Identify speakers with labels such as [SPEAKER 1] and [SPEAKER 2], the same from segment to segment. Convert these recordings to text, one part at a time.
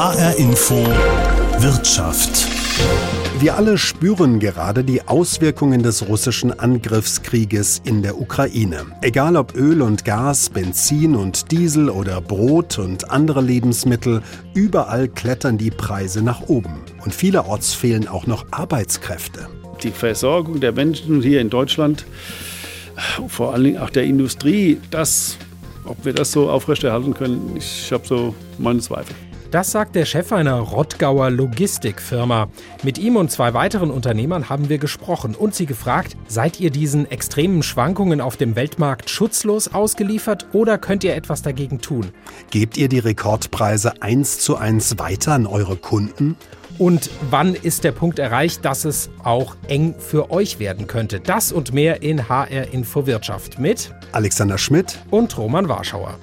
[SPEAKER 1] HR Info Wirtschaft.
[SPEAKER 2] Wir alle spüren gerade die Auswirkungen des russischen Angriffskrieges in der Ukraine. Egal ob Öl und Gas, Benzin und Diesel oder Brot und andere Lebensmittel, überall klettern die Preise nach oben. Und vielerorts fehlen auch noch Arbeitskräfte.
[SPEAKER 3] Die Versorgung der Menschen hier in Deutschland, vor allen Dingen auch der Industrie, das, ob wir das so aufrechterhalten können, ich habe so meine Zweifel.
[SPEAKER 4] Das sagt der Chef einer Rottgauer Logistikfirma. Mit ihm und zwei weiteren Unternehmern haben wir gesprochen und sie gefragt, seid ihr diesen extremen Schwankungen auf dem Weltmarkt schutzlos ausgeliefert oder könnt ihr etwas dagegen tun?
[SPEAKER 2] Gebt ihr die Rekordpreise eins zu eins weiter an eure Kunden?
[SPEAKER 4] Und wann ist der Punkt erreicht, dass es auch eng für euch werden könnte? Das und mehr in HR Info Wirtschaft mit
[SPEAKER 2] Alexander Schmidt
[SPEAKER 4] und Roman Warschauer.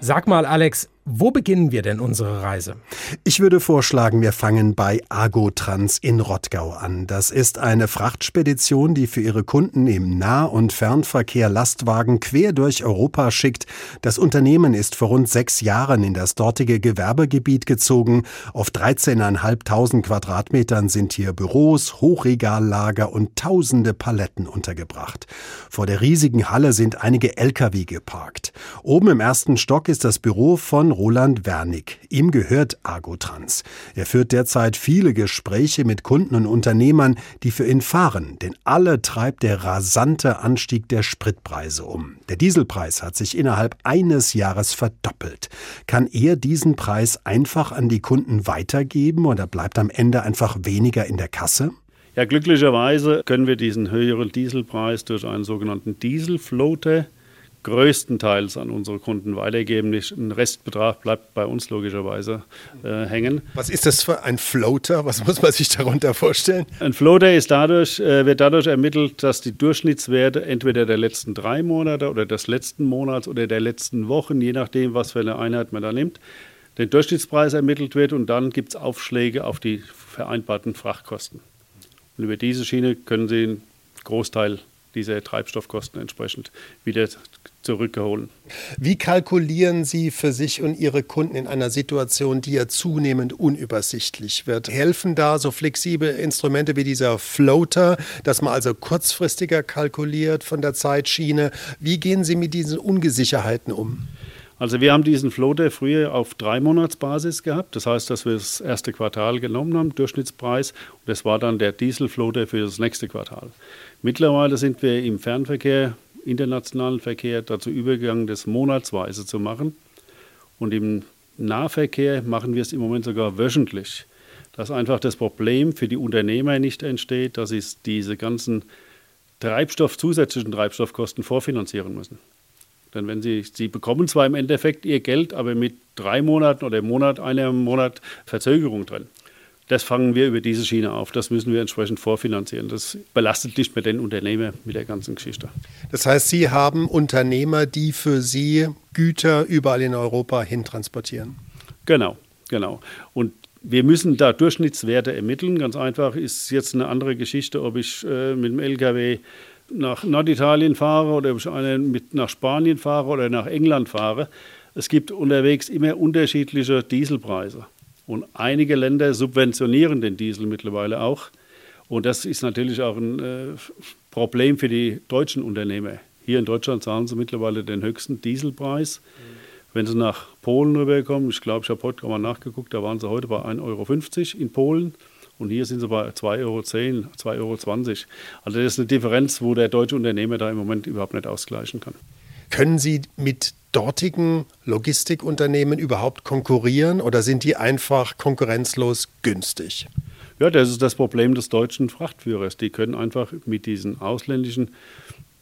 [SPEAKER 4] Sag mal, Alex, wo beginnen wir denn unsere Reise?
[SPEAKER 2] Ich würde vorschlagen, wir fangen bei Agotrans in Rottgau an. Das ist eine Frachtspedition, die für ihre Kunden im Nah- und Fernverkehr Lastwagen quer durch Europa schickt. Das Unternehmen ist vor rund sechs Jahren in das dortige Gewerbegebiet gezogen. Auf 13.500 Quadratmetern sind hier Büros, Hochregallager und tausende Paletten untergebracht. Vor der riesigen Halle sind einige Lkw geparkt. Oben im ersten Stock ist das Büro von Roland Wernig. Ihm gehört Agotrans. Er führt derzeit viele Gespräche mit Kunden und Unternehmern, die für ihn fahren, denn alle treibt der rasante Anstieg der Spritpreise um. Der Dieselpreis hat sich innerhalb eines Jahres verdoppelt. Kann er diesen Preis einfach an die Kunden weitergeben oder bleibt am Ende einfach weniger in der Kasse?
[SPEAKER 3] Ja, glücklicherweise können wir diesen höheren Dieselpreis durch einen sogenannten Dieselfloater größtenteils an unsere Kunden weitergeben. Ein Restbetrag bleibt bei uns logischerweise äh, hängen.
[SPEAKER 2] Was ist das für ein Floater? Was muss man sich darunter vorstellen?
[SPEAKER 3] Ein Floater ist dadurch, äh, wird dadurch ermittelt, dass die Durchschnittswerte entweder der letzten drei Monate oder des letzten Monats oder der letzten Wochen, je nachdem, was für eine Einheit man da nimmt, den Durchschnittspreis ermittelt wird und dann gibt es Aufschläge auf die vereinbarten Frachtkosten. Und über diese Schiene können Sie einen Großteil dieser Treibstoffkosten entsprechend wieder zurückgeholt.
[SPEAKER 2] Wie kalkulieren Sie für sich und Ihre Kunden in einer Situation, die ja zunehmend unübersichtlich wird? Helfen da so flexible Instrumente wie dieser Floater, dass man also kurzfristiger kalkuliert von der Zeitschiene? Wie gehen Sie mit diesen Ungesicherheiten um?
[SPEAKER 3] Also wir haben diesen Floater früher auf drei Monatsbasis gehabt. Das heißt, dass wir das erste Quartal genommen haben, Durchschnittspreis. Und das war dann der Dieselfloater für das nächste Quartal. Mittlerweile sind wir im Fernverkehr internationalen Verkehr dazu übergegangen, das monatsweise zu machen. Und im Nahverkehr machen wir es im Moment sogar wöchentlich. Dass einfach das Problem für die Unternehmer nicht entsteht, dass sie diese ganzen Treibstoff, zusätzlichen Treibstoffkosten vorfinanzieren müssen. Denn wenn sie, sie bekommen zwar im Endeffekt ihr Geld, aber mit drei Monaten oder im Monat, einem Monat Verzögerung drin. Das fangen wir über diese Schiene auf. Das müssen wir entsprechend vorfinanzieren. Das belastet nicht mehr den Unternehmer mit der ganzen Geschichte.
[SPEAKER 2] Das heißt, Sie haben Unternehmer, die für Sie Güter überall in Europa hin transportieren.
[SPEAKER 3] Genau, genau. Und wir müssen da Durchschnittswerte ermitteln. Ganz einfach ist jetzt eine andere Geschichte, ob ich äh, mit dem LKW nach Norditalien fahre oder ob ich einen mit nach Spanien fahre oder nach England fahre. Es gibt unterwegs immer unterschiedliche Dieselpreise. Und einige Länder subventionieren den Diesel mittlerweile auch. Und das ist natürlich auch ein äh, Problem für die deutschen Unternehmer. Hier in Deutschland zahlen sie mittlerweile den höchsten Dieselpreis. Mhm. Wenn sie nach Polen rüberkommen, ich glaube, ich habe heute mal nachgeguckt, da waren sie heute bei 1,50 Euro in Polen. Und hier sind sie bei 2,10 Euro, 2,20 Euro. Also das ist eine Differenz, wo der deutsche Unternehmer da im Moment überhaupt nicht ausgleichen kann.
[SPEAKER 2] Können Sie mit dortigen Logistikunternehmen überhaupt konkurrieren oder sind die einfach konkurrenzlos günstig?
[SPEAKER 3] Ja, das ist das Problem des deutschen Frachtführers. Die können einfach mit diesen ausländischen,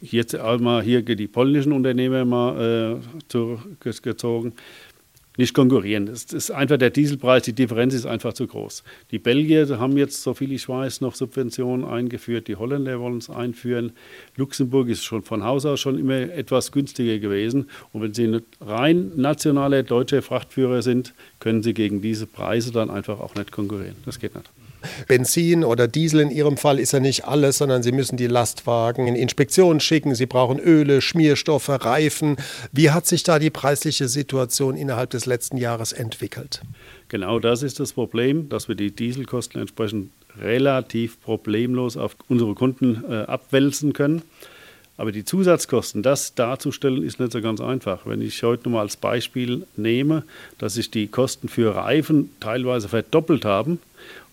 [SPEAKER 3] jetzt einmal hier die polnischen Unternehmer mal äh, zurückgezogen, nicht konkurrieren. Es ist einfach der Dieselpreis, die Differenz ist einfach zu groß. Die Belgier haben jetzt, soviel ich weiß, noch Subventionen eingeführt. Die Holländer wollen es einführen. Luxemburg ist schon von Haus aus schon immer etwas günstiger gewesen. Und wenn Sie ein rein nationaler deutscher Frachtführer sind, können Sie gegen diese Preise dann einfach auch nicht konkurrieren. Das geht nicht.
[SPEAKER 2] Benzin oder Diesel in Ihrem Fall ist ja nicht alles, sondern Sie müssen die Lastwagen in Inspektionen schicken. Sie brauchen Öle, Schmierstoffe, Reifen. Wie hat sich da die preisliche Situation innerhalb des letzten Jahres entwickelt?
[SPEAKER 3] Genau das ist das Problem, dass wir die Dieselkosten entsprechend relativ problemlos auf unsere Kunden äh, abwälzen können. Aber die Zusatzkosten, das darzustellen, ist nicht so ganz einfach. Wenn ich heute mal als Beispiel nehme, dass sich die Kosten für Reifen teilweise verdoppelt haben.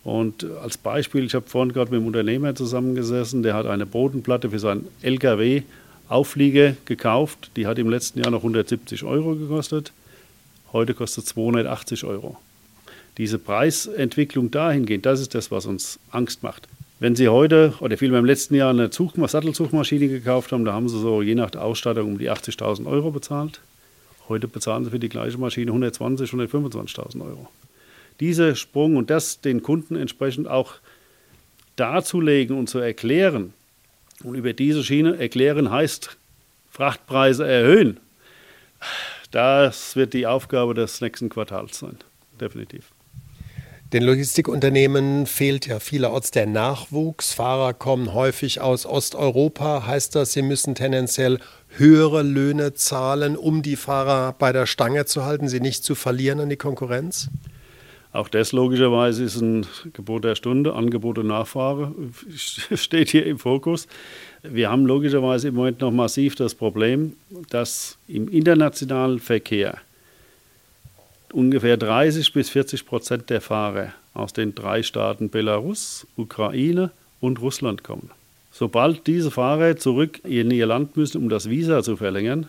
[SPEAKER 3] Und als Beispiel, ich habe vorhin gerade mit einem Unternehmer zusammengesessen, der hat eine Bodenplatte für seinen LKW Aufliege gekauft. Die hat im letzten Jahr noch 170 Euro gekostet. Heute kostet 280 Euro. Diese Preisentwicklung dahingehend, das ist das, was uns Angst macht. Wenn Sie heute oder vielmehr im letzten Jahr eine Zug Sattelzugmaschine gekauft haben, da haben Sie so je nach Ausstattung um die 80.000 Euro bezahlt. Heute bezahlen Sie für die gleiche Maschine 120.000, 125.000 Euro. Dieser Sprung und das den Kunden entsprechend auch darzulegen und zu erklären und über diese Schiene erklären heißt Frachtpreise erhöhen. Das wird die Aufgabe des nächsten Quartals sein, definitiv.
[SPEAKER 2] Den Logistikunternehmen fehlt ja vielerorts der Nachwuchs. Fahrer kommen häufig aus Osteuropa. Heißt das, sie müssen tendenziell höhere Löhne zahlen, um die Fahrer bei der Stange zu halten, sie nicht zu verlieren an die Konkurrenz?
[SPEAKER 3] Auch das logischerweise ist ein Gebot der Stunde. Angebot und Nachfrage steht hier im Fokus. Wir haben logischerweise im Moment noch massiv das Problem, dass im internationalen Verkehr ungefähr 30 bis 40 Prozent der Fahrer aus den drei Staaten Belarus, Ukraine und Russland kommen. Sobald diese Fahrer zurück in ihr Land müssen, um das Visa zu verlängern,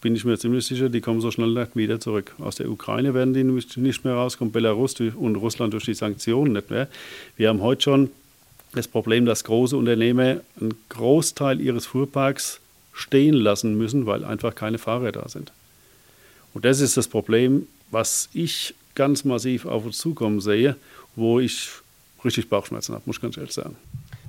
[SPEAKER 3] bin ich mir ziemlich sicher, die kommen so schnell nicht wieder zurück. Aus der Ukraine werden die nicht mehr rauskommen, Belarus und Russland durch die Sanktionen nicht mehr. Wir haben heute schon das Problem, dass große Unternehmer einen Großteil ihres Fuhrparks stehen lassen müssen, weil einfach keine Fahrer da sind. Und das ist das Problem, was ich ganz massiv auf uns zukommen sehe, wo ich richtig Bauchschmerzen habe, muss ich ganz ehrlich sagen.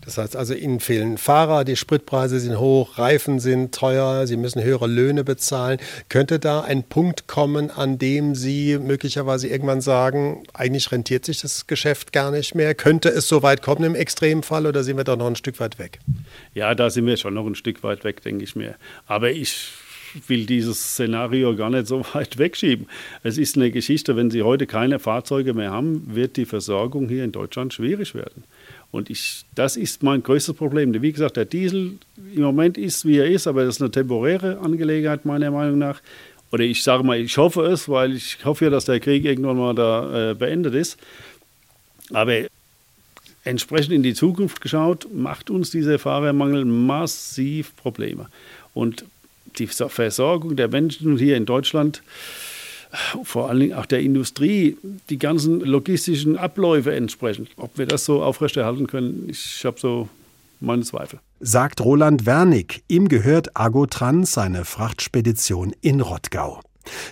[SPEAKER 2] Das heißt also, Ihnen fehlen Fahrer, die Spritpreise sind hoch, Reifen sind teuer, Sie müssen höhere Löhne bezahlen. Könnte da ein Punkt kommen, an dem Sie möglicherweise irgendwann sagen, eigentlich rentiert sich das Geschäft gar nicht mehr? Könnte es so weit kommen im Extremfall oder sind wir da noch ein Stück weit weg?
[SPEAKER 3] Ja, da sind wir schon noch ein Stück weit weg, denke ich mir. Aber ich will dieses Szenario gar nicht so weit wegschieben. Es ist eine Geschichte, wenn Sie heute keine Fahrzeuge mehr haben, wird die Versorgung hier in Deutschland schwierig werden. Und ich, das ist mein größtes Problem. Wie gesagt, der Diesel im Moment ist, wie er ist, aber das ist eine temporäre Angelegenheit meiner Meinung nach. Oder ich sage mal, ich hoffe es, weil ich hoffe ja, dass der Krieg irgendwann mal da äh, beendet ist. Aber entsprechend in die Zukunft geschaut, macht uns dieser Fahrermangel massiv Probleme. Und die Versorgung der Menschen hier in Deutschland, vor allen Dingen auch der Industrie, die ganzen logistischen Abläufe entsprechend. Ob wir das so aufrechterhalten können, ich habe so meine Zweifel.
[SPEAKER 2] Sagt Roland Wernig. Ihm gehört Agotrans, seine Frachtspedition in Rottgau.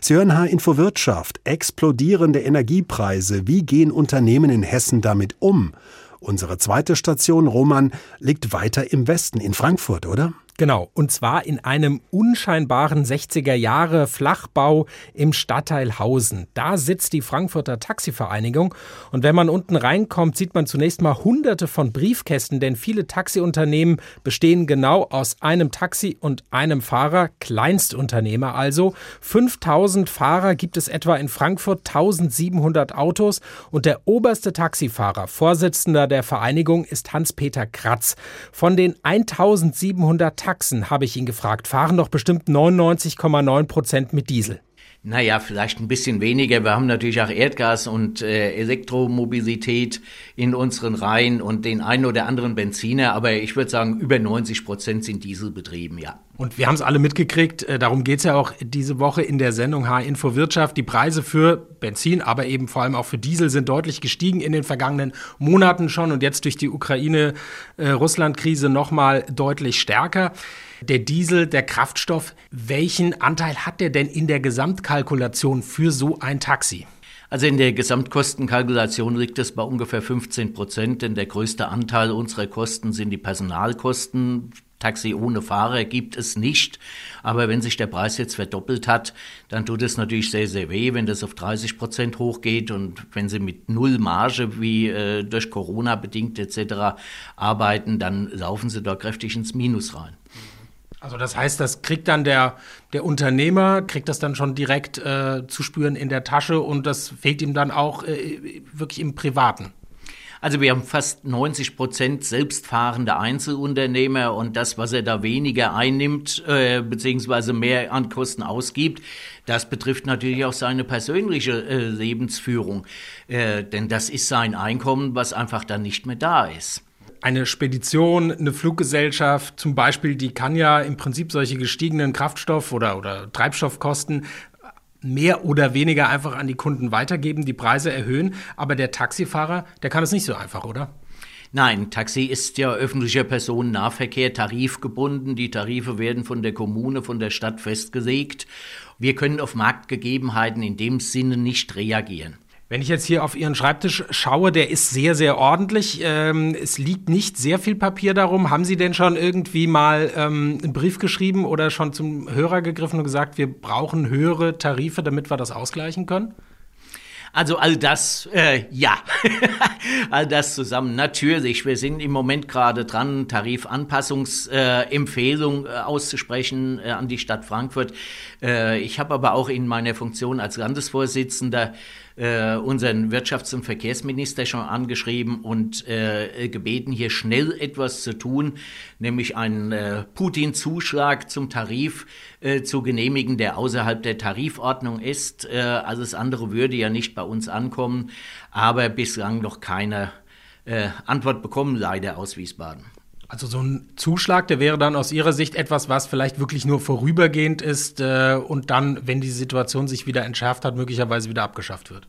[SPEAKER 2] Sie hören H-Info Wirtschaft. Explodierende Energiepreise. Wie gehen Unternehmen in Hessen damit um? Unsere zweite Station, Roman, liegt weiter im Westen, in Frankfurt, oder?
[SPEAKER 4] Genau, und zwar in einem unscheinbaren 60er Jahre Flachbau im Stadtteil Hausen. Da sitzt die Frankfurter Taxivereinigung und wenn man unten reinkommt, sieht man zunächst mal hunderte von Briefkästen, denn viele Taxiunternehmen bestehen genau aus einem Taxi und einem Fahrer, Kleinstunternehmer also. 5000 Fahrer gibt es etwa in Frankfurt, 1700 Autos und der oberste Taxifahrer, Vorsitzender der Vereinigung ist Hans-Peter Kratz. Von den 1700 Taxen, habe ich ihn gefragt, fahren doch bestimmt 99,9 Prozent mit Diesel.
[SPEAKER 5] Naja, vielleicht ein bisschen weniger. Wir haben natürlich auch Erdgas und äh, Elektromobilität in unseren Reihen und den einen oder anderen Benziner, aber ich würde sagen, über 90 Prozent sind Dieselbetrieben, ja.
[SPEAKER 4] Und wir haben es alle mitgekriegt, äh, darum geht es ja auch diese Woche in der Sendung H-Info Wirtschaft. Die Preise für Benzin, aber eben vor allem auch für Diesel sind deutlich gestiegen in den vergangenen Monaten schon und jetzt durch die Ukraine-Russland-Krise äh, nochmal deutlich stärker. Der Diesel, der Kraftstoff, welchen Anteil hat der denn in der Gesamtkalkulation für so ein Taxi?
[SPEAKER 5] Also in der Gesamtkostenkalkulation liegt es bei ungefähr 15 Prozent, denn der größte Anteil unserer Kosten sind die Personalkosten Taxi ohne Fahrer gibt es nicht. Aber wenn sich der Preis jetzt verdoppelt hat, dann tut es natürlich sehr, sehr weh, wenn das auf 30 Prozent hochgeht und wenn Sie mit null Marge wie äh, durch Corona bedingt etc. arbeiten, dann laufen Sie da kräftig ins Minus rein.
[SPEAKER 4] Also das heißt, das kriegt dann der, der Unternehmer, kriegt das dann schon direkt äh, zu spüren in der Tasche und das fehlt ihm dann auch äh, wirklich im Privaten.
[SPEAKER 5] Also wir haben fast 90 Prozent selbstfahrende Einzelunternehmer und das, was er da weniger einnimmt, äh, beziehungsweise mehr an Kosten ausgibt, das betrifft natürlich auch seine persönliche äh, Lebensführung. Äh, denn das ist sein Einkommen, was einfach dann nicht mehr da ist
[SPEAKER 4] eine Spedition, eine Fluggesellschaft zum Beispiel, die kann ja im Prinzip solche gestiegenen Kraftstoff- oder, oder Treibstoffkosten mehr oder weniger einfach an die Kunden weitergeben, die Preise erhöhen. Aber der Taxifahrer, der kann es nicht so einfach, oder?
[SPEAKER 5] Nein, Taxi ist ja öffentlicher Personennahverkehr tarifgebunden. Die Tarife werden von der Kommune, von der Stadt festgelegt. Wir können auf Marktgegebenheiten in dem Sinne nicht reagieren.
[SPEAKER 4] Wenn ich jetzt hier auf Ihren Schreibtisch schaue, der ist sehr, sehr ordentlich. Ähm, es liegt nicht sehr viel Papier darum. Haben Sie denn schon irgendwie mal ähm, einen Brief geschrieben oder schon zum Hörer gegriffen und gesagt, wir brauchen höhere Tarife, damit wir das ausgleichen können?
[SPEAKER 5] Also all das, äh, ja, all das zusammen. Natürlich, wir sind im Moment gerade dran, Tarifanpassungsempfehlung äh, äh, auszusprechen an die Stadt Frankfurt. Äh, ich habe aber auch in meiner Funktion als Landesvorsitzender äh, unseren Wirtschafts- und Verkehrsminister schon angeschrieben und äh, gebeten, hier schnell etwas zu tun, nämlich einen äh, Putin-Zuschlag zum Tarif äh, zu genehmigen, der außerhalb der Tarifordnung ist. Äh, alles andere würde ja nicht bei uns ankommen, aber bislang noch keine äh, Antwort bekommen, leider aus Wiesbaden.
[SPEAKER 4] Also so ein Zuschlag, der wäre dann aus Ihrer Sicht etwas, was vielleicht wirklich nur vorübergehend ist äh, und dann, wenn die Situation sich wieder entschärft hat, möglicherweise wieder abgeschafft wird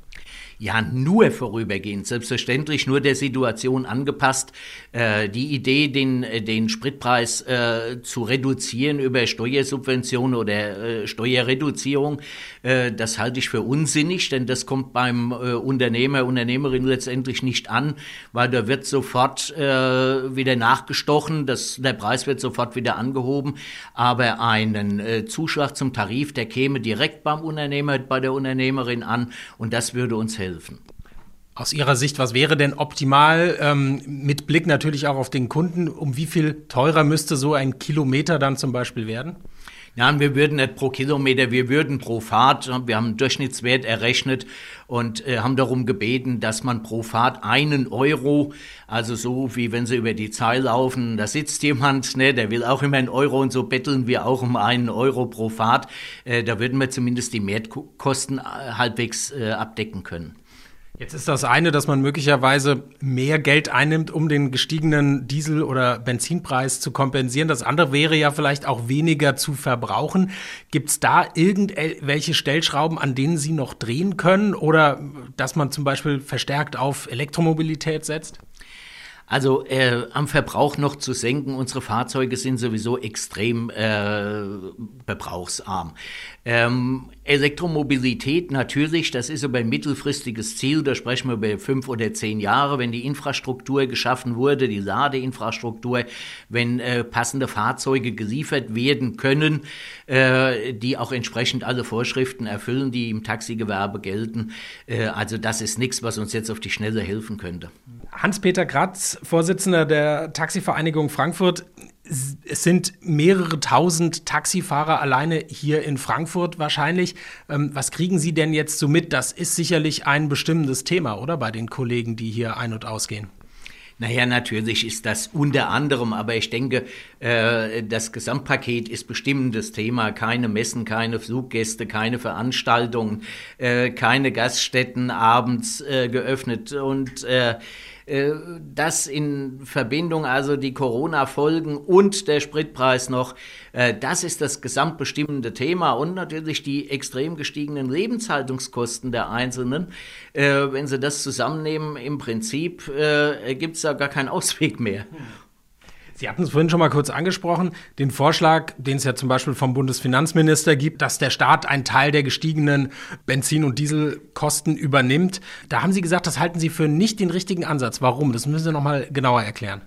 [SPEAKER 5] ja nur vorübergehend, selbstverständlich nur der Situation angepasst. Äh, die Idee, den, äh, den Spritpreis äh, zu reduzieren über Steuersubventionen oder äh, Steuerreduzierung, äh, das halte ich für unsinnig, denn das kommt beim äh, Unternehmer, Unternehmerin letztendlich nicht an, weil da wird sofort wieder nachgestochen, das, der Preis wird sofort wieder angehoben, aber einen Zuschlag zum Tarif, der käme direkt beim Unternehmer, bei der Unternehmerin an und das würde uns helfen helfen.
[SPEAKER 4] Aus Ihrer Sicht, was wäre denn optimal, ähm, mit Blick natürlich auch auf den Kunden, um wie viel teurer müsste so ein Kilometer dann zum Beispiel werden?
[SPEAKER 5] Ja, wir würden nicht pro Kilometer, wir würden pro Fahrt, wir haben einen Durchschnittswert errechnet und äh, haben darum gebeten, dass man pro Fahrt einen Euro, also so wie wenn Sie über die Zahl laufen, da sitzt jemand, ne, der will auch immer einen Euro und so betteln wir auch um einen Euro pro Fahrt, äh, da würden wir zumindest die Mehrkosten äh, halbwegs äh, abdecken können.
[SPEAKER 4] Jetzt ist das eine, dass man möglicherweise mehr Geld einnimmt, um den gestiegenen Diesel- oder Benzinpreis zu kompensieren. Das andere wäre ja vielleicht auch weniger zu verbrauchen. Gibt es da irgendwelche Stellschrauben, an denen Sie noch drehen können oder dass man zum Beispiel verstärkt auf Elektromobilität setzt?
[SPEAKER 5] Also äh, am Verbrauch noch zu senken. Unsere Fahrzeuge sind sowieso extrem äh, verbrauchsarm. Ähm, Elektromobilität natürlich, das ist aber ein mittelfristiges Ziel. Da sprechen wir über fünf oder zehn Jahre, wenn die Infrastruktur geschaffen wurde, die Ladeinfrastruktur, wenn äh, passende Fahrzeuge geliefert werden können, äh, die auch entsprechend alle Vorschriften erfüllen, die im Taxigewerbe gelten. Äh, also das ist nichts, was uns jetzt auf die Schnelle helfen könnte.
[SPEAKER 4] Hans-Peter Kratz, Vorsitzender der Taxivereinigung Frankfurt. Es sind mehrere tausend Taxifahrer alleine hier in Frankfurt wahrscheinlich. Ähm, was kriegen Sie denn jetzt so mit? Das ist sicherlich ein bestimmendes Thema, oder bei den Kollegen, die hier ein- und ausgehen?
[SPEAKER 5] Naja, natürlich ist das unter anderem, aber ich denke, äh, das Gesamtpaket ist bestimmendes Thema. Keine Messen, keine Fluggäste, keine Veranstaltungen, äh, keine Gaststätten abends äh, geöffnet und äh, das in Verbindung, also die Corona-Folgen und der Spritpreis noch, äh, das ist das gesamtbestimmende Thema und natürlich die extrem gestiegenen Lebenshaltungskosten der Einzelnen. Äh, wenn Sie das zusammennehmen, im Prinzip gibt es da gar keinen Ausweg mehr.
[SPEAKER 4] Sie hatten es vorhin schon mal kurz angesprochen, den Vorschlag, den es ja zum Beispiel vom Bundesfinanzminister gibt, dass der Staat einen Teil der gestiegenen Benzin- und Dieselkosten übernimmt. Da haben Sie gesagt, das halten Sie für nicht den richtigen Ansatz. Warum? Das müssen Sie noch mal genauer erklären.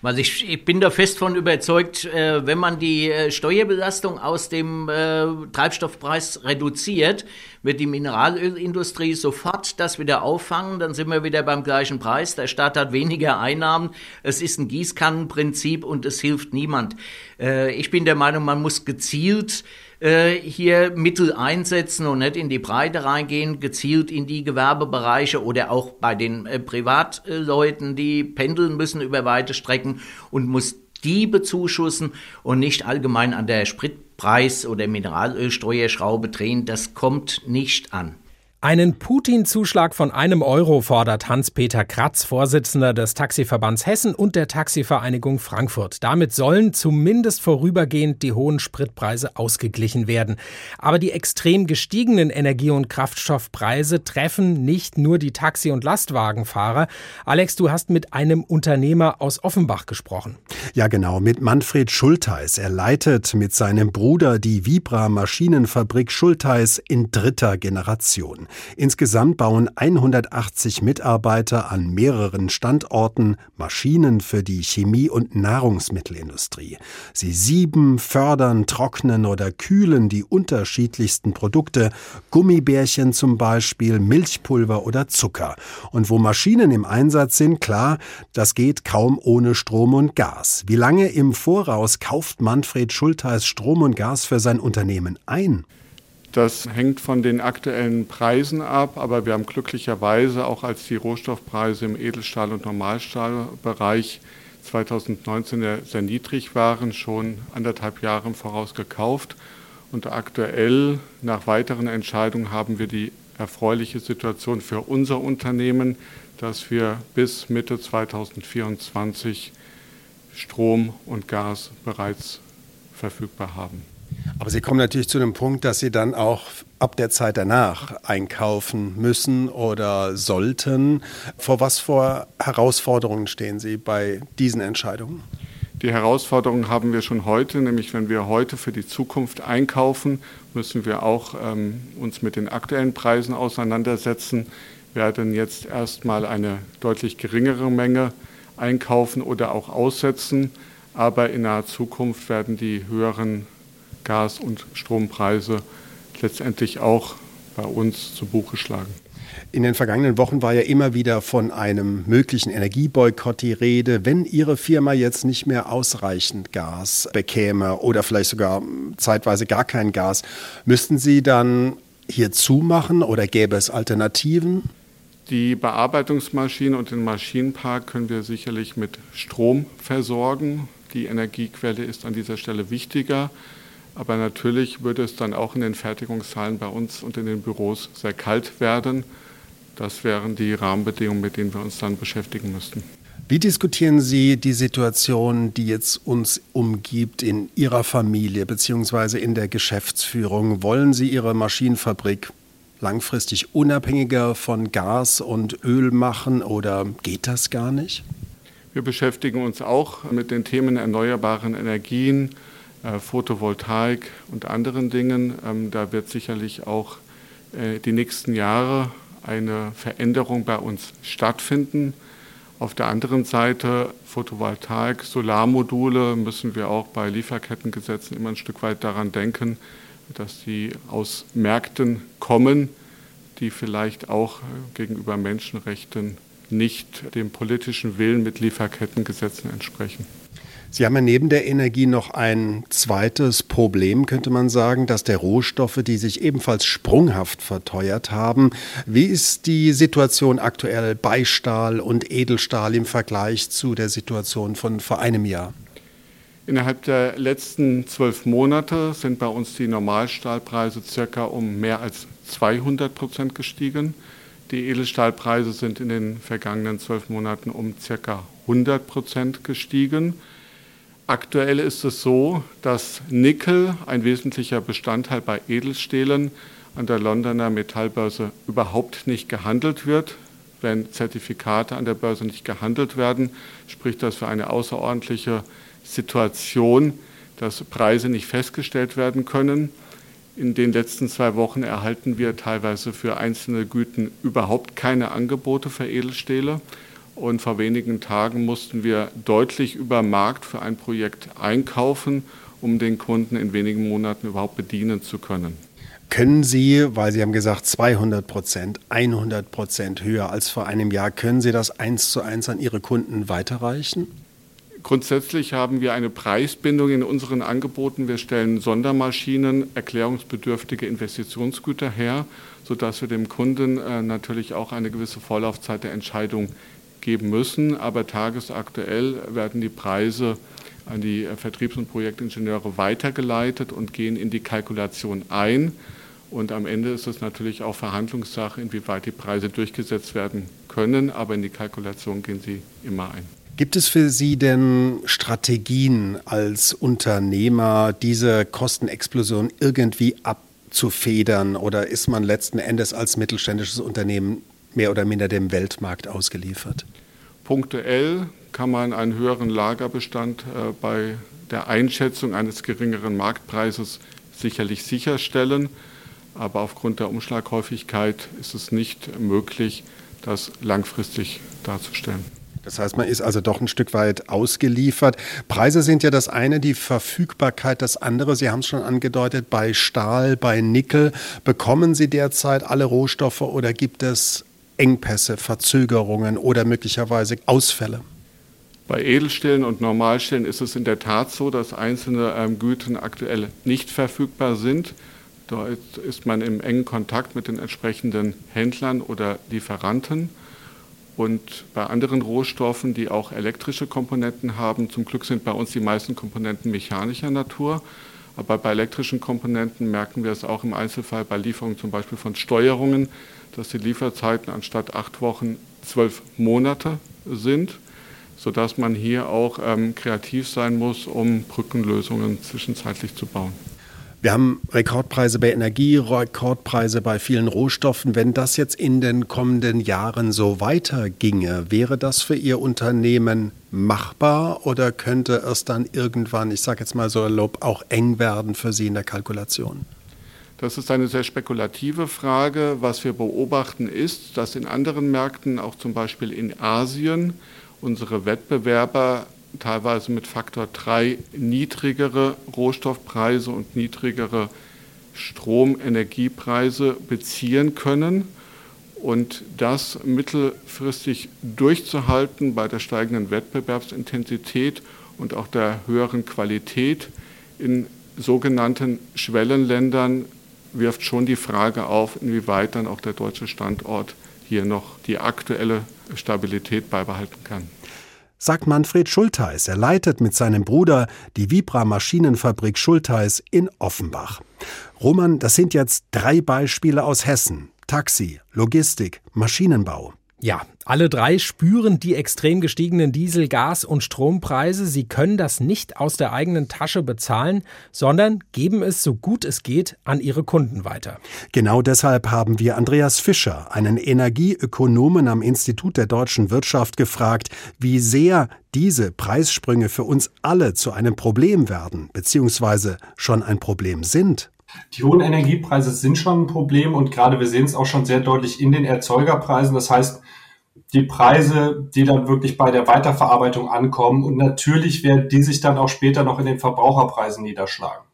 [SPEAKER 5] Weil ich, ich bin da fest von überzeugt, äh, wenn man die äh, Steuerbelastung aus dem äh, Treibstoffpreis reduziert, wird die Mineralölindustrie sofort das wieder auffangen. Dann sind wir wieder beim gleichen Preis. Der Staat hat weniger Einnahmen. Es ist ein Gießkannenprinzip und es hilft niemand. Äh, ich bin der Meinung, man muss gezielt äh, hier Mittel einsetzen und nicht in die Breite reingehen, gezielt in die Gewerbebereiche oder auch bei den äh, Privatleuten, die pendeln müssen über weite Strecken und muss die bezuschussen und nicht allgemein an der Spritpreis- oder Mineralölsteuerschraube drehen. Das kommt nicht an.
[SPEAKER 4] Einen Putin-Zuschlag von einem Euro fordert Hans-Peter Kratz, Vorsitzender des Taxiverbands Hessen und der Taxivereinigung Frankfurt. Damit sollen zumindest vorübergehend die hohen Spritpreise ausgeglichen werden. Aber die extrem gestiegenen Energie- und Kraftstoffpreise treffen nicht nur die Taxi- und Lastwagenfahrer. Alex, du hast mit einem Unternehmer aus Offenbach gesprochen.
[SPEAKER 2] Ja, genau, mit Manfred Schulteis. Er leitet mit seinem Bruder die Vibra Maschinenfabrik Schulteis in dritter Generation. Insgesamt bauen 180 Mitarbeiter an mehreren Standorten Maschinen für die Chemie- und Nahrungsmittelindustrie. Sie sieben, fördern, trocknen oder kühlen die unterschiedlichsten Produkte, Gummibärchen zum Beispiel, Milchpulver oder Zucker. Und wo Maschinen im Einsatz sind, klar, das geht kaum ohne Strom und Gas. Wie lange im Voraus kauft Manfred Schulteis Strom und Gas für sein Unternehmen ein?
[SPEAKER 6] Das hängt von den aktuellen Preisen ab, aber wir haben glücklicherweise auch als die Rohstoffpreise im Edelstahl- und Normalstahlbereich 2019 sehr niedrig waren, schon anderthalb Jahre im Voraus gekauft. Und aktuell, nach weiteren Entscheidungen, haben wir die erfreuliche Situation für unser Unternehmen, dass wir bis Mitte 2024 Strom und Gas bereits verfügbar haben.
[SPEAKER 2] Aber Sie kommen natürlich zu dem Punkt, dass Sie dann auch ab der Zeit danach einkaufen müssen oder sollten. Vor was vor Herausforderungen stehen Sie bei diesen Entscheidungen?
[SPEAKER 6] Die Herausforderungen haben wir schon heute, nämlich wenn wir heute für die Zukunft einkaufen, müssen wir auch ähm, uns mit den aktuellen Preisen auseinandersetzen. Werden jetzt erstmal eine deutlich geringere Menge einkaufen oder auch aussetzen, aber in naher Zukunft werden die höheren Gas- und Strompreise letztendlich auch bei uns zu Buche schlagen.
[SPEAKER 2] In den vergangenen Wochen war ja immer wieder von einem möglichen Energieboykott die Rede. Wenn Ihre Firma jetzt nicht mehr ausreichend Gas bekäme oder vielleicht sogar zeitweise gar kein Gas, müssten Sie dann hier zumachen oder gäbe es Alternativen?
[SPEAKER 6] Die Bearbeitungsmaschine und den Maschinenpark können wir sicherlich mit Strom versorgen. Die Energiequelle ist an dieser Stelle wichtiger. Aber natürlich würde es dann auch in den Fertigungshallen bei uns und in den Büros sehr kalt werden. Das wären die Rahmenbedingungen, mit denen wir uns dann beschäftigen müssten.
[SPEAKER 2] Wie diskutieren Sie die Situation, die jetzt uns umgibt in Ihrer Familie bzw. in der Geschäftsführung? Wollen Sie Ihre Maschinenfabrik langfristig unabhängiger von Gas und Öl machen oder geht das gar nicht?
[SPEAKER 6] Wir beschäftigen uns auch mit den Themen erneuerbaren Energien, Photovoltaik und anderen Dingen. Ähm, da wird sicherlich auch äh, die nächsten Jahre eine Veränderung bei uns stattfinden. Auf der anderen Seite Photovoltaik, Solarmodule müssen wir auch bei Lieferkettengesetzen immer ein Stück weit daran denken, dass sie aus Märkten kommen, die vielleicht auch äh, gegenüber Menschenrechten nicht dem politischen Willen mit Lieferkettengesetzen entsprechen.
[SPEAKER 2] Sie haben ja neben der Energie noch ein zweites Problem, könnte man sagen, dass der Rohstoffe, die sich ebenfalls sprunghaft verteuert haben. Wie ist die Situation aktuell bei Stahl und Edelstahl im Vergleich zu der Situation von vor einem Jahr?
[SPEAKER 6] Innerhalb der letzten zwölf Monate sind bei uns die Normalstahlpreise circa um mehr als 200 Prozent gestiegen. Die Edelstahlpreise sind in den vergangenen zwölf Monaten um circa 100 Prozent gestiegen. Aktuell ist es so, dass Nickel, ein wesentlicher Bestandteil bei Edelstählen, an der Londoner Metallbörse überhaupt nicht gehandelt wird. Wenn Zertifikate an der Börse nicht gehandelt werden, spricht das für eine außerordentliche Situation, dass Preise nicht festgestellt werden können. In den letzten zwei Wochen erhalten wir teilweise für einzelne Güten überhaupt keine Angebote für Edelstähle. Und vor wenigen Tagen mussten wir deutlich über Markt für ein Projekt einkaufen, um den Kunden in wenigen Monaten überhaupt bedienen zu können.
[SPEAKER 2] Können Sie, weil Sie haben gesagt 200 Prozent, 100 Prozent höher als vor einem Jahr, können Sie das eins zu eins an Ihre Kunden weiterreichen?
[SPEAKER 6] Grundsätzlich haben wir eine Preisbindung in unseren Angeboten. Wir stellen Sondermaschinen, erklärungsbedürftige Investitionsgüter her, sodass wir dem Kunden äh, natürlich auch eine gewisse Vorlaufzeit der Entscheidung geben müssen. Aber tagesaktuell werden die Preise an die Vertriebs- und Projektingenieure weitergeleitet und gehen in die Kalkulation ein. Und am Ende ist es natürlich auch Verhandlungssache, inwieweit die Preise durchgesetzt werden können, aber in die Kalkulation gehen sie immer ein.
[SPEAKER 2] Gibt es für Sie denn Strategien als Unternehmer, diese Kostenexplosion irgendwie abzufedern oder ist man letzten Endes als mittelständisches Unternehmen mehr oder minder dem Weltmarkt ausgeliefert?
[SPEAKER 6] Punktuell kann man einen höheren Lagerbestand äh, bei der Einschätzung eines geringeren Marktpreises sicherlich sicherstellen, aber aufgrund der Umschlaghäufigkeit ist es nicht möglich, das langfristig darzustellen.
[SPEAKER 2] Das heißt, man ist also doch ein Stück weit ausgeliefert. Preise sind ja das eine, die Verfügbarkeit das andere. Sie haben es schon angedeutet, bei Stahl, bei Nickel. Bekommen Sie derzeit alle Rohstoffe oder gibt es Engpässe, Verzögerungen oder möglicherweise Ausfälle?
[SPEAKER 6] Bei Edelstählen und Normalstählen ist es in der Tat so, dass einzelne ähm, Güten aktuell nicht verfügbar sind. Dort ist man im engen Kontakt mit den entsprechenden Händlern oder Lieferanten. Und bei anderen Rohstoffen, die auch elektrische Komponenten haben, zum Glück sind bei uns die meisten Komponenten mechanischer Natur. Aber bei elektrischen Komponenten merken wir es auch im Einzelfall bei Lieferungen zum Beispiel von Steuerungen, dass die Lieferzeiten anstatt acht Wochen zwölf Monate sind, sodass man hier auch ähm, kreativ sein muss, um Brückenlösungen zwischenzeitlich zu bauen.
[SPEAKER 2] Wir haben Rekordpreise bei Energie, Rekordpreise bei vielen Rohstoffen. Wenn das jetzt in den kommenden Jahren so weiterginge, wäre das für Ihr Unternehmen machbar oder könnte es dann irgendwann, ich sage jetzt mal so erlaubt, auch eng werden für Sie in der Kalkulation?
[SPEAKER 6] Das ist eine sehr spekulative Frage. Was wir beobachten ist, dass in anderen Märkten, auch zum Beispiel in Asien, unsere Wettbewerber teilweise mit Faktor 3 niedrigere Rohstoffpreise und niedrigere Stromenergiepreise beziehen können. Und das mittelfristig durchzuhalten bei der steigenden Wettbewerbsintensität und auch der höheren Qualität in sogenannten Schwellenländern wirft schon die Frage auf, inwieweit dann auch der deutsche Standort hier noch die aktuelle Stabilität beibehalten kann
[SPEAKER 2] sagt Manfred Schultheis. Er leitet mit seinem Bruder die Vibra Maschinenfabrik Schultheis in Offenbach. Roman, das sind jetzt drei Beispiele aus Hessen. Taxi, Logistik, Maschinenbau.
[SPEAKER 4] Ja, alle drei spüren die extrem gestiegenen Diesel-, Gas- und Strompreise. Sie können das nicht aus der eigenen Tasche bezahlen, sondern geben es so gut es geht an ihre Kunden weiter.
[SPEAKER 2] Genau deshalb haben wir Andreas Fischer, einen Energieökonomen am Institut der deutschen Wirtschaft, gefragt, wie sehr diese Preissprünge für uns alle zu einem Problem werden, beziehungsweise schon ein Problem sind.
[SPEAKER 7] Die hohen Energiepreise sind schon ein Problem und gerade wir sehen es auch schon sehr deutlich in den Erzeugerpreisen. Das heißt, die Preise, die dann wirklich bei der Weiterverarbeitung ankommen und natürlich werden die sich dann auch später noch in den Verbraucherpreisen niederschlagen.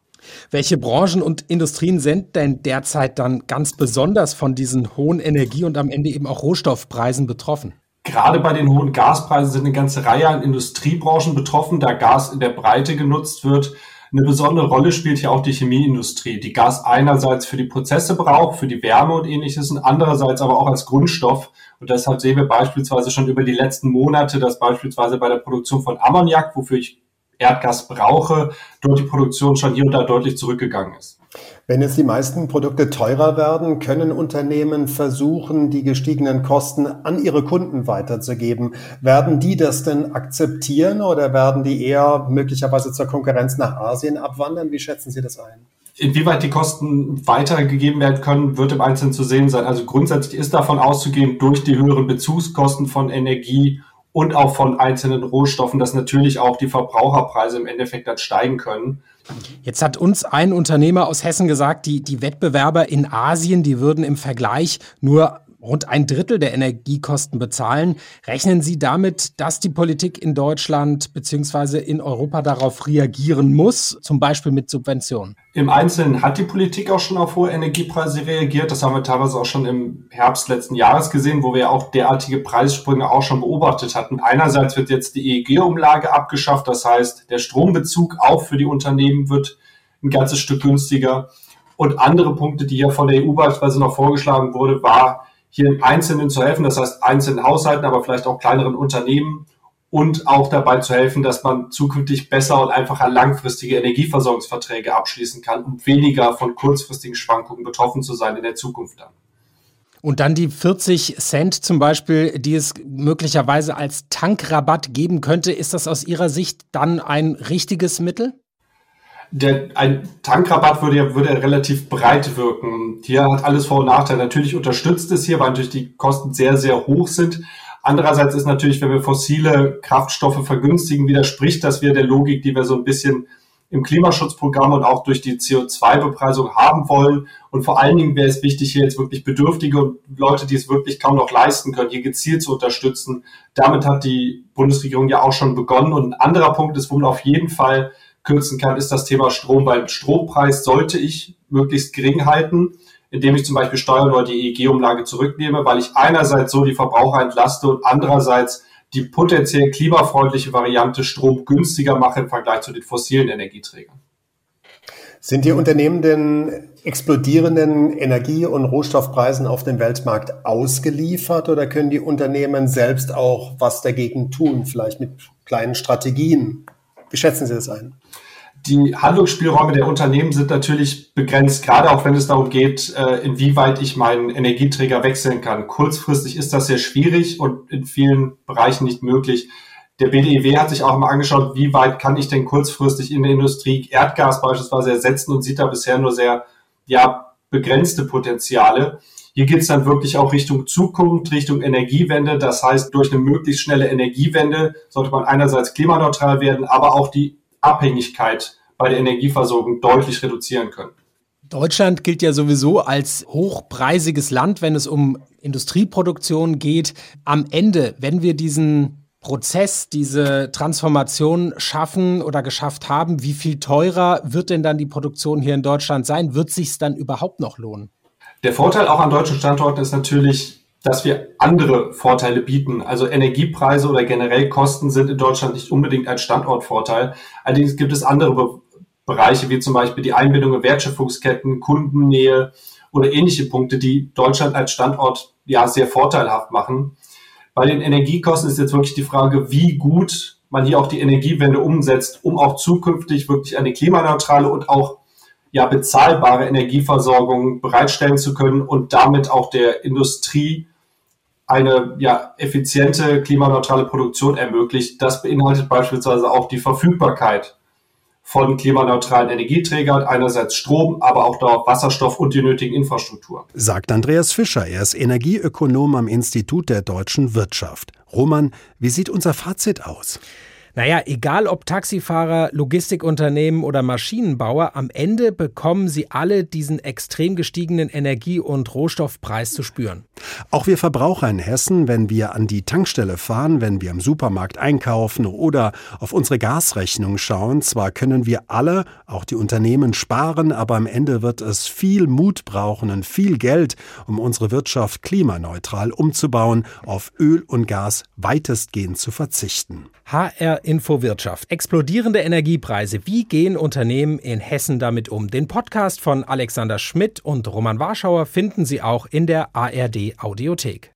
[SPEAKER 4] Welche Branchen und Industrien sind denn derzeit dann ganz besonders von diesen hohen Energie- und am Ende eben auch Rohstoffpreisen betroffen?
[SPEAKER 7] Gerade bei den hohen Gaspreisen sind eine ganze Reihe an Industriebranchen betroffen, da Gas in der Breite genutzt wird. Eine besondere Rolle spielt hier auch die Chemieindustrie, die Gas einerseits für die Prozesse braucht, für die Wärme und ähnliches und andererseits aber auch als Grundstoff. Und deshalb sehen wir beispielsweise schon über die letzten Monate, dass beispielsweise bei der Produktion von Ammoniak, wofür ich Erdgas brauche, dort die Produktion schon hier und da deutlich zurückgegangen ist.
[SPEAKER 2] Wenn jetzt die meisten Produkte teurer werden, können Unternehmen versuchen, die gestiegenen Kosten an ihre Kunden weiterzugeben. Werden die das denn akzeptieren oder werden die eher möglicherweise zur Konkurrenz nach Asien abwandern? Wie schätzen Sie das ein?
[SPEAKER 7] Inwieweit die Kosten weitergegeben werden können, wird im Einzelnen zu sehen sein. Also grundsätzlich ist davon auszugehen, durch die höheren Bezugskosten von Energie und auch von einzelnen Rohstoffen, dass natürlich auch die Verbraucherpreise im Endeffekt dann steigen können.
[SPEAKER 4] Jetzt hat uns ein Unternehmer aus Hessen gesagt, die, die Wettbewerber in Asien, die würden im Vergleich nur rund ein Drittel der Energiekosten bezahlen. Rechnen Sie damit, dass die Politik in Deutschland bzw. in Europa darauf reagieren muss, zum Beispiel mit Subventionen?
[SPEAKER 7] Im Einzelnen hat die Politik auch schon auf hohe Energiepreise reagiert. Das haben wir teilweise auch schon im Herbst letzten Jahres gesehen, wo wir auch derartige Preissprünge auch schon beobachtet hatten. Einerseits wird jetzt die EEG-Umlage abgeschafft. Das heißt, der Strombezug auch für die Unternehmen wird ein ganzes Stück günstiger. Und andere Punkte, die ja von der EU beispielsweise noch vorgeschlagen wurde, war, hier im Einzelnen zu helfen, das heißt einzelnen Haushalten, aber vielleicht auch kleineren Unternehmen und auch dabei zu helfen, dass man zukünftig besser und einfacher langfristige Energieversorgungsverträge abschließen kann, um weniger von kurzfristigen Schwankungen betroffen zu sein in der Zukunft dann.
[SPEAKER 4] Und dann die 40 Cent zum Beispiel, die es möglicherweise als Tankrabatt geben könnte, ist das aus Ihrer Sicht dann ein richtiges Mittel?
[SPEAKER 7] Der, ein Tankrabatt würde ja würde relativ breit wirken. Hier hat alles Vor- und Nachteile. Natürlich unterstützt es hier, weil natürlich die Kosten sehr, sehr hoch sind. Andererseits ist natürlich, wenn wir fossile Kraftstoffe vergünstigen, widerspricht das wieder der Logik, die wir so ein bisschen im Klimaschutzprogramm und auch durch die CO2-Bepreisung haben wollen. Und vor allen Dingen wäre es wichtig, hier jetzt wirklich Bedürftige und Leute, die es wirklich kaum noch leisten können, hier gezielt zu unterstützen. Damit hat die Bundesregierung ja auch schon begonnen. Und ein anderer Punkt ist, wo man auf jeden Fall kürzen kann, ist das Thema Strom. Weil Strompreis sollte ich möglichst gering halten, indem ich zum Beispiel Steuern oder die EEG-Umlage zurücknehme, weil ich einerseits so die Verbraucher entlaste und andererseits die potenziell klimafreundliche Variante Strom günstiger mache im Vergleich zu den fossilen Energieträgern.
[SPEAKER 2] Sind die Unternehmen den explodierenden Energie- und Rohstoffpreisen auf dem Weltmarkt ausgeliefert oder können die Unternehmen selbst auch was dagegen tun, vielleicht mit kleinen Strategien? Wie schätzen Sie das ein?
[SPEAKER 7] Die Handlungsspielräume der Unternehmen sind natürlich begrenzt, gerade auch wenn es darum geht, äh, inwieweit ich meinen Energieträger wechseln kann. Kurzfristig ist das sehr schwierig und in vielen Bereichen nicht möglich. Der BDEW hat sich auch mal angeschaut, wie weit kann ich denn kurzfristig in der Industrie Erdgas beispielsweise ersetzen und sieht da bisher nur sehr ja, begrenzte Potenziale. Hier geht es dann wirklich auch Richtung Zukunft, Richtung Energiewende. Das heißt, durch eine möglichst schnelle Energiewende sollte man einerseits klimaneutral werden, aber auch die Abhängigkeit bei der Energieversorgung deutlich reduzieren können.
[SPEAKER 4] Deutschland gilt ja sowieso als hochpreisiges Land, wenn es um Industrieproduktion geht. Am Ende, wenn wir diesen Prozess, diese Transformation schaffen oder geschafft haben, wie viel teurer wird denn dann die Produktion hier in Deutschland sein? Wird sich dann überhaupt noch lohnen?
[SPEAKER 7] Der Vorteil auch an deutschen Standorten ist natürlich, dass wir andere Vorteile bieten. Also Energiepreise oder generell Kosten sind in Deutschland nicht unbedingt ein Standortvorteil. Allerdings gibt es andere Be Bereiche, wie zum Beispiel die Einbindung in Wertschöpfungsketten, Kundennähe oder ähnliche Punkte, die Deutschland als Standort ja sehr vorteilhaft machen. Bei den Energiekosten ist jetzt wirklich die Frage, wie gut man hier auch die Energiewende umsetzt, um auch zukünftig wirklich eine klimaneutrale und auch ja bezahlbare Energieversorgung bereitstellen zu können und damit auch der Industrie eine ja, effiziente klimaneutrale Produktion ermöglicht. Das beinhaltet beispielsweise auch die Verfügbarkeit von klimaneutralen Energieträgern, einerseits Strom, aber auch dort Wasserstoff und die nötigen Infrastruktur.
[SPEAKER 2] Sagt Andreas Fischer, er ist Energieökonom am Institut der deutschen Wirtschaft. Roman, wie sieht unser Fazit aus?
[SPEAKER 4] Naja, egal ob Taxifahrer, Logistikunternehmen oder Maschinenbauer, am Ende bekommen sie alle diesen extrem gestiegenen Energie- und Rohstoffpreis zu spüren.
[SPEAKER 2] Auch wir Verbraucher in Hessen, wenn wir an die Tankstelle fahren, wenn wir im Supermarkt einkaufen oder auf unsere Gasrechnung schauen, zwar können wir alle, auch die Unternehmen, sparen, aber am Ende wird es viel Mut brauchen und viel Geld, um unsere Wirtschaft klimaneutral umzubauen, auf Öl und Gas weitestgehend zu verzichten.
[SPEAKER 4] HR Info Wirtschaft. Explodierende Energiepreise. Wie gehen Unternehmen in Hessen damit um? Den Podcast von Alexander Schmidt und Roman Warschauer finden Sie auch in der ARD Audiothek.